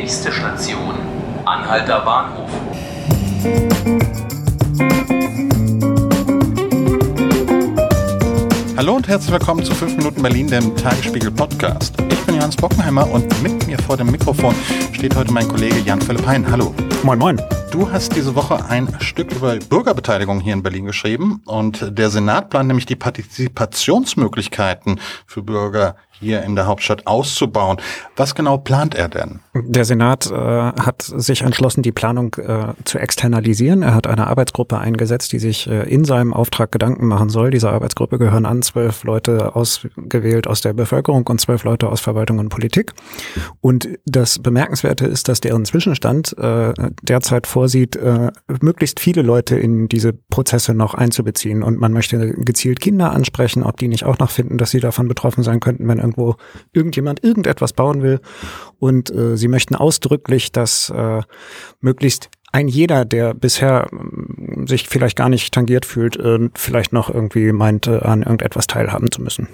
Nächste Station, Anhalter Bahnhof. Hallo und herzlich willkommen zu 5 Minuten Berlin, dem Tagesspiegel Podcast. Ich bin Johannes Bockenheimer und mit mir vor dem Mikrofon steht heute mein Kollege Jan-Philipp Hein. Hallo. Moin, moin. Du hast diese Woche ein Stück über Bürgerbeteiligung hier in Berlin geschrieben und der Senat plant nämlich die Partizipationsmöglichkeiten für Bürger hier in der Hauptstadt auszubauen. Was genau plant er denn? Der Senat äh, hat sich entschlossen, die Planung äh, zu externalisieren. Er hat eine Arbeitsgruppe eingesetzt, die sich äh, in seinem Auftrag Gedanken machen soll. Dieser Arbeitsgruppe gehören an zwölf Leute ausgewählt aus der Bevölkerung und zwölf Leute aus Verwaltung und Politik. Und das Bemerkenswerte ist, dass deren Zwischenstand äh, derzeit vorsieht, äh, möglichst viele Leute in diese Prozesse noch einzubeziehen. Und man möchte gezielt Kinder ansprechen, ob die nicht auch noch finden, dass sie davon betroffen sein könnten, wenn irgendwo irgendjemand irgendetwas bauen will. Und äh, sie möchten ausdrücklich, dass äh, möglichst ein jeder, der bisher äh, sich vielleicht gar nicht tangiert fühlt, äh, vielleicht noch irgendwie meint, äh, an irgendetwas teilhaben zu müssen.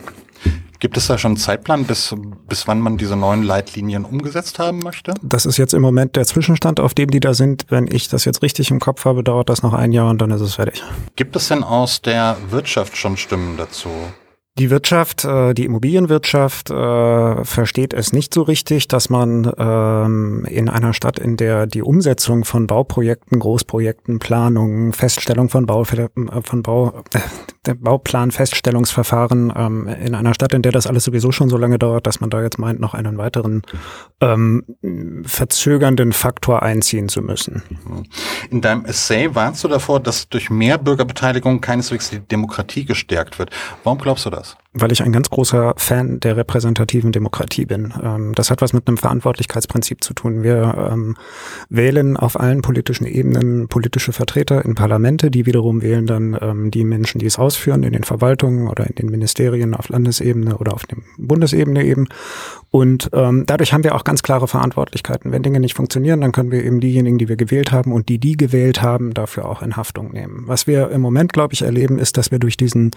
Gibt es da schon einen Zeitplan, bis, bis wann man diese neuen Leitlinien umgesetzt haben möchte? Das ist jetzt im Moment der Zwischenstand, auf dem die da sind. Wenn ich das jetzt richtig im Kopf habe, dauert das noch ein Jahr und dann ist es fertig. Gibt es denn aus der Wirtschaft schon Stimmen dazu? Die Wirtschaft, äh, die Immobilienwirtschaft äh, versteht es nicht so richtig, dass man ähm, in einer Stadt, in der die Umsetzung von Bauprojekten, Großprojekten, Planungen, Feststellung von Bau, äh, von Bau, äh, der Bauplanfeststellungsverfahren ähm, in einer Stadt, in der das alles sowieso schon so lange dauert, dass man da jetzt meint, noch einen weiteren ähm, verzögernden Faktor einziehen zu müssen. In deinem Essay warnst du davor, dass durch mehr Bürgerbeteiligung keineswegs die Demokratie gestärkt wird. Warum glaubst du das? Weil ich ein ganz großer Fan der repräsentativen Demokratie bin. Ähm, das hat was mit einem Verantwortlichkeitsprinzip zu tun. Wir ähm, wählen auf allen politischen Ebenen politische Vertreter in Parlamente, die wiederum wählen dann ähm, die Menschen, die es ausführen, in den Verwaltungen oder in den Ministerien auf Landesebene oder auf dem Bundesebene eben. Und ähm, dadurch haben wir auch ganz klare Verantwortlichkeiten. Wenn Dinge nicht funktionieren, dann können wir eben diejenigen, die wir gewählt haben und die, die gewählt haben, dafür auch in Haftung nehmen. Was wir im Moment, glaube ich, erleben, ist, dass wir durch diesen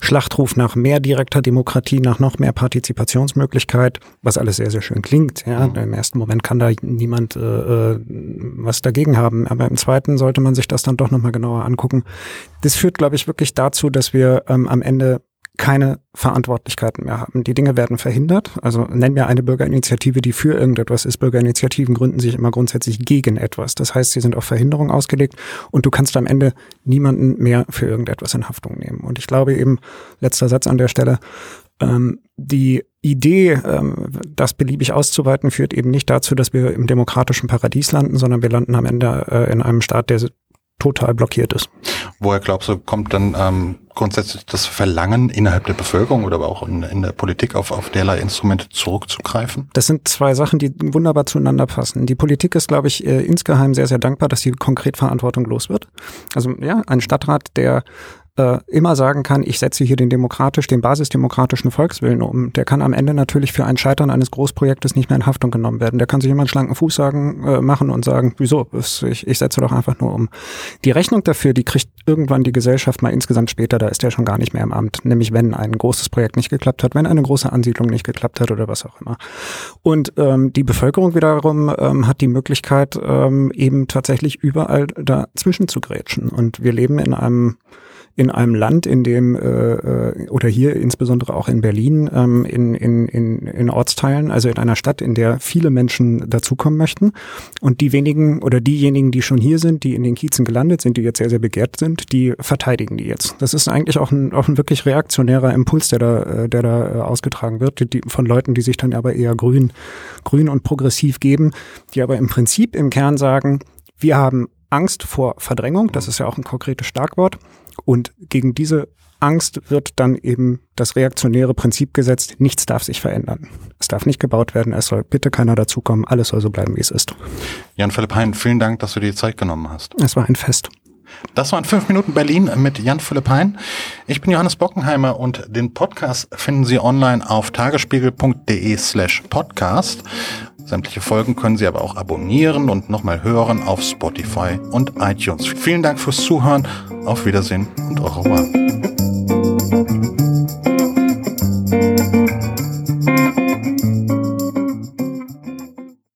Schlachtruf nach mehr direkter Demokratie, nach noch mehr Partizipationsmöglichkeit, was alles sehr, sehr schön klingt. Ja, mhm. im ersten Moment kann da niemand äh, äh, was dagegen haben, aber im zweiten sollte man sich das dann doch nochmal genauer angucken. Das führt, glaube ich, wirklich dazu, dass wir ähm, am Ende keine Verantwortlichkeiten mehr haben. Die Dinge werden verhindert. Also nennen wir eine Bürgerinitiative, die für irgendetwas ist. Bürgerinitiativen gründen sich immer grundsätzlich gegen etwas. Das heißt, sie sind auf Verhinderung ausgelegt und du kannst am Ende niemanden mehr für irgendetwas in Haftung nehmen. Und ich glaube eben, letzter Satz an der Stelle, ähm, die Idee, ähm, das beliebig auszuweiten, führt eben nicht dazu, dass wir im demokratischen Paradies landen, sondern wir landen am Ende äh, in einem Staat, der total blockiert ist. Woher glaubst du, kommt dann ähm, grundsätzlich das Verlangen innerhalb der Bevölkerung oder aber auch in, in, der Politik auf, auf derlei Instrumente zurückzugreifen? Das sind zwei Sachen, die wunderbar zueinander passen. Die Politik ist, glaube ich, äh, insgeheim sehr, sehr dankbar, dass sie konkret Verantwortung los wird. Also ja, ein Stadtrat, der äh, immer sagen kann, ich setze hier den demokratisch, den basisdemokratischen Volkswillen um, der kann am Ende natürlich für ein Scheitern eines Großprojektes nicht mehr in Haftung genommen werden. Der kann sich immer einen schlanken Fuß sagen, äh, machen und sagen, wieso, ich, ich setze doch einfach nur um. Die Rechnung dafür, die kriegt irgendwann die Gesellschaft mal insgesamt später, da ist der schon gar nicht mehr im Amt, nämlich wenn ein großes Projekt nicht geklappt hat, wenn eine große Ansiedlung nicht geklappt hat oder was auch immer. Und ähm, die Bevölkerung wiederum ähm, hat die Möglichkeit, ähm, eben tatsächlich überall dazwischen zu grätschen. Und wir leben in einem in einem Land, in dem, äh, äh, oder hier insbesondere auch in Berlin, ähm, in, in, in, in Ortsteilen, also in einer Stadt, in der viele Menschen dazukommen möchten. Und die wenigen oder diejenigen, die schon hier sind, die in den Kiezen gelandet sind, die jetzt sehr, sehr begehrt sind, die verteidigen die jetzt. Das ist eigentlich auch ein, auch ein wirklich reaktionärer Impuls, der da, äh, der da äh, ausgetragen wird, die, von Leuten, die sich dann aber eher grün, grün und progressiv geben, die aber im Prinzip im Kern sagen, wir haben Angst vor Verdrängung, das ist ja auch ein konkretes Starkwort. Und gegen diese Angst wird dann eben das reaktionäre Prinzip gesetzt, nichts darf sich verändern. Es darf nicht gebaut werden, es soll bitte keiner dazukommen, alles soll so bleiben, wie es ist. Jan-Philipp Hein, vielen Dank, dass du dir die Zeit genommen hast. Es war ein Fest. Das waren fünf Minuten Berlin mit Jan-Philipp Hein. Ich bin Johannes Bockenheimer und den Podcast finden Sie online auf tagesspiegel.de slash podcast. Sämtliche Folgen können Sie aber auch abonnieren und nochmal hören auf Spotify und iTunes. Vielen Dank fürs Zuhören. Auf Wiedersehen und au revoir.